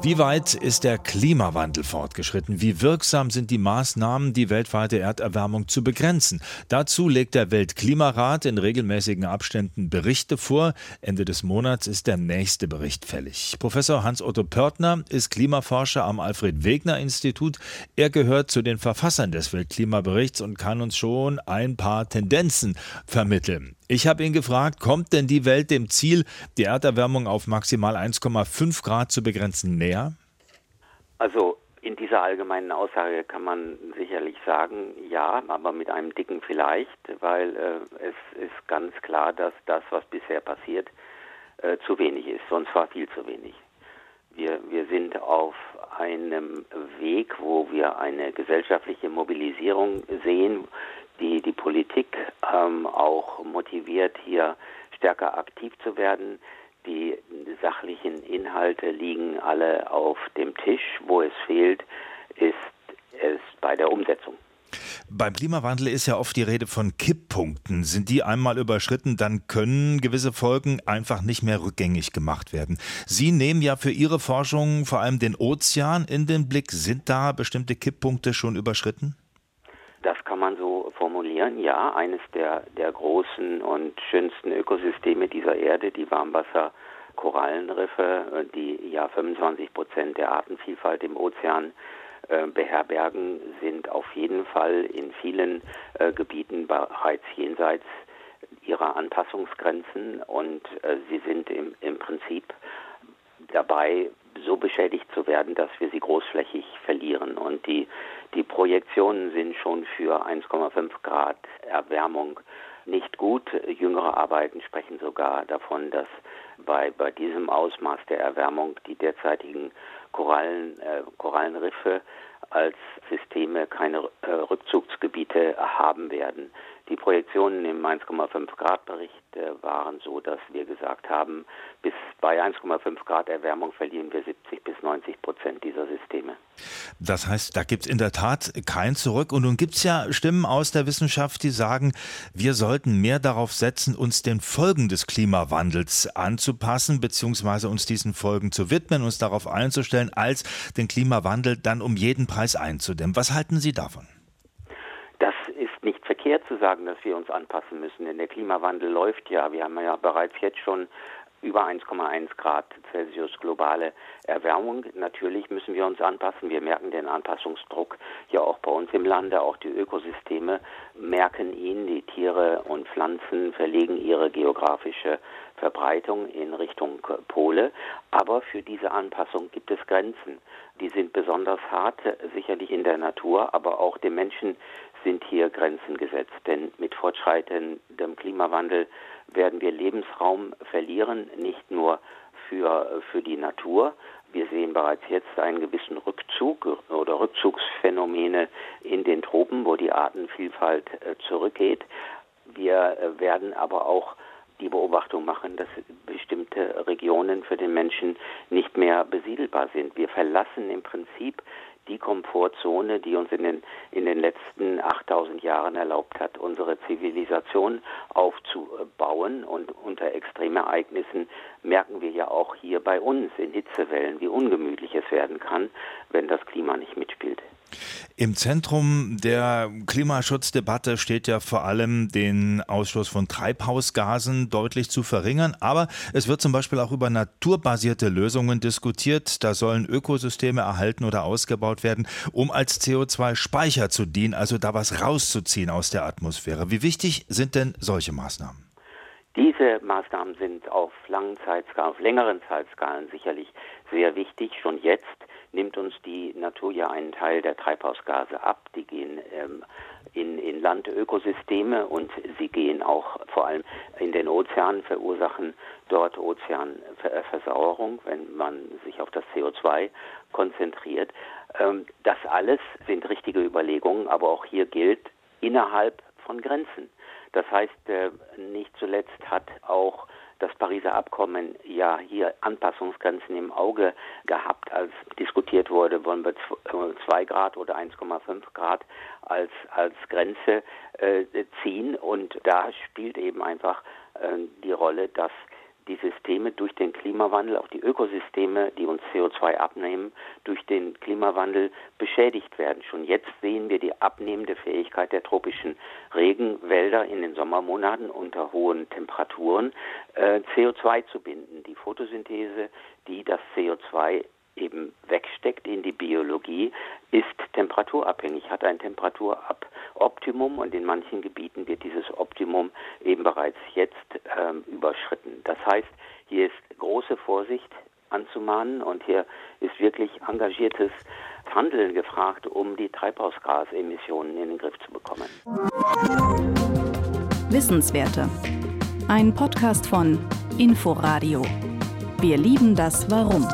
Wie weit ist der Klimawandel fortgeschritten? Wie wirksam sind die Maßnahmen, die weltweite Erderwärmung zu begrenzen? Dazu legt der Weltklimarat in regelmäßigen Abständen Berichte vor. Ende des Monats ist der nächste Bericht fällig. Professor Hans-Otto Pörtner ist Klimaforscher am Alfred-Wegener-Institut. Er gehört zu den Verfassern des Weltklimaberichts und kann uns schon ein paar Tendenzen vermitteln. Ich habe ihn gefragt, kommt denn die Welt dem Ziel, die Erderwärmung auf maximal 1,5 Grad zu begrenzen, näher? Also in dieser allgemeinen Aussage kann man sicherlich sagen, ja, aber mit einem dicken Vielleicht, weil äh, es ist ganz klar, dass das, was bisher passiert, äh, zu wenig ist, sonst war viel zu wenig. Wir, wir sind auf einem Weg, wo wir eine gesellschaftliche Mobilisierung sehen, die die Politik ähm, auch motiviert, hier stärker aktiv zu werden. Die sachlichen Inhalte liegen alle auf dem Tisch. Wo es fehlt, ist es bei der Umsetzung. Beim Klimawandel ist ja oft die Rede von Kipppunkten. Sind die einmal überschritten, dann können gewisse Folgen einfach nicht mehr rückgängig gemacht werden. Sie nehmen ja für Ihre Forschung vor allem den Ozean in den Blick. Sind da bestimmte Kipppunkte schon überschritten? Formulieren. Ja, eines der, der großen und schönsten Ökosysteme dieser Erde, die Warmwasser-Korallenriffe, die ja 25 Prozent der Artenvielfalt im Ozean äh, beherbergen, sind auf jeden Fall in vielen äh, Gebieten bereits jenseits ihrer Anpassungsgrenzen und äh, sie sind im, im Prinzip dabei, so beschädigt zu werden, dass wir sie großflächig verlieren. Und die, die Projektionen sind schon für 1,5 Grad Erwärmung nicht gut. Jüngere Arbeiten sprechen sogar davon, dass bei, bei diesem Ausmaß der Erwärmung die derzeitigen Korallen, äh, Korallenriffe als Systeme keine äh, Rückzugsgebiete haben werden. Die Projektionen im 1,5 Grad Bericht äh, waren so, dass wir gesagt haben, bis bei 1,5 Grad Erwärmung verlieren wir 70 bis 90 Prozent dieser Systeme. Das heißt, da gibt es in der Tat kein Zurück. Und nun gibt es ja Stimmen aus der Wissenschaft, die sagen, wir sollten mehr darauf setzen, uns den Folgen des Klimawandels anzupassen, beziehungsweise uns diesen Folgen zu widmen, uns darauf einzustellen, als den Klimawandel dann um jeden Preis einzudämmen. Was halten Sie davon? Verkehrt zu sagen, dass wir uns anpassen müssen, denn der Klimawandel läuft ja. Wir haben ja bereits jetzt schon über 1,1 Grad Celsius globale Erwärmung. Natürlich müssen wir uns anpassen. Wir merken den Anpassungsdruck ja auch bei uns im Lande. Auch die Ökosysteme merken ihn. Die Tiere und Pflanzen verlegen ihre geografische Verbreitung in Richtung Pole. Aber für diese Anpassung gibt es Grenzen. Die sind besonders hart, sicherlich in der Natur, aber auch dem Menschen sind hier Grenzen gesetzt. Denn mit fortschreitendem Klimawandel werden wir Lebensraum verlieren, nicht nur für, für die Natur. Wir sehen bereits jetzt einen gewissen Rückzug oder Rückzugsphänomene in den Tropen, wo die Artenvielfalt äh, zurückgeht. Wir äh, werden aber auch die Beobachtung machen, dass bestimmte Regionen für den Menschen nicht mehr besiedelbar sind. Wir verlassen im Prinzip die Komfortzone, die uns in den, in den letzten 8000 Jahren erlaubt hat, unsere Zivilisation aufzubauen. Und unter Extremereignissen merken wir ja auch hier bei uns in Hitzewellen, wie ungemütlich es werden kann, wenn das Klima nicht mitspielt. Im Zentrum der Klimaschutzdebatte steht ja vor allem den Ausstoß von Treibhausgasen deutlich zu verringern. Aber es wird zum Beispiel auch über naturbasierte Lösungen diskutiert. Da sollen Ökosysteme erhalten oder ausgebaut werden, um als CO2-Speicher zu dienen, also da was rauszuziehen aus der Atmosphäre. Wie wichtig sind denn solche Maßnahmen? Diese Maßnahmen sind auf langen Zeitskalen, auf längeren Zeitskalen sicherlich sehr wichtig. Schon jetzt nimmt uns die Natur ja einen Teil der Treibhausgase ab. Die gehen ähm, in, in Landökosysteme und sie gehen auch vor allem in den Ozeanen, verursachen dort Ozeanversauerung, wenn man sich auf das CO2 konzentriert. Ähm, das alles sind richtige Überlegungen, aber auch hier gilt, innerhalb von Grenzen. Das heißt, äh, nicht zuletzt hat auch das Pariser Abkommen ja hier Anpassungsgrenzen im Auge gehabt, als diskutiert wurde, wollen wir 2 Grad oder 1,5 Grad als, als Grenze äh, ziehen. Und da spielt eben einfach äh, die Rolle, dass die Systeme durch den Klimawandel, auch die Ökosysteme, die uns CO2 abnehmen, durch den Klimawandel beschädigt werden. Schon jetzt sehen wir die abnehmende Fähigkeit der tropischen Regenwälder in den Sommermonaten unter hohen Temperaturen äh, CO2 zu binden. Die Photosynthese, die das CO2 eben wegsteckt in die Biologie, ist temperaturabhängig, hat ein Temperaturoptimum und in manchen Gebieten wird dieses Optimum eben bereits jetzt ähm, überschritten. Das heißt, hier ist große Vorsicht anzumahnen und hier ist wirklich engagiertes Handeln gefragt, um die Treibhausgasemissionen in den Griff zu bekommen. Wissenswerte. Ein Podcast von Inforadio. Wir lieben das Warum.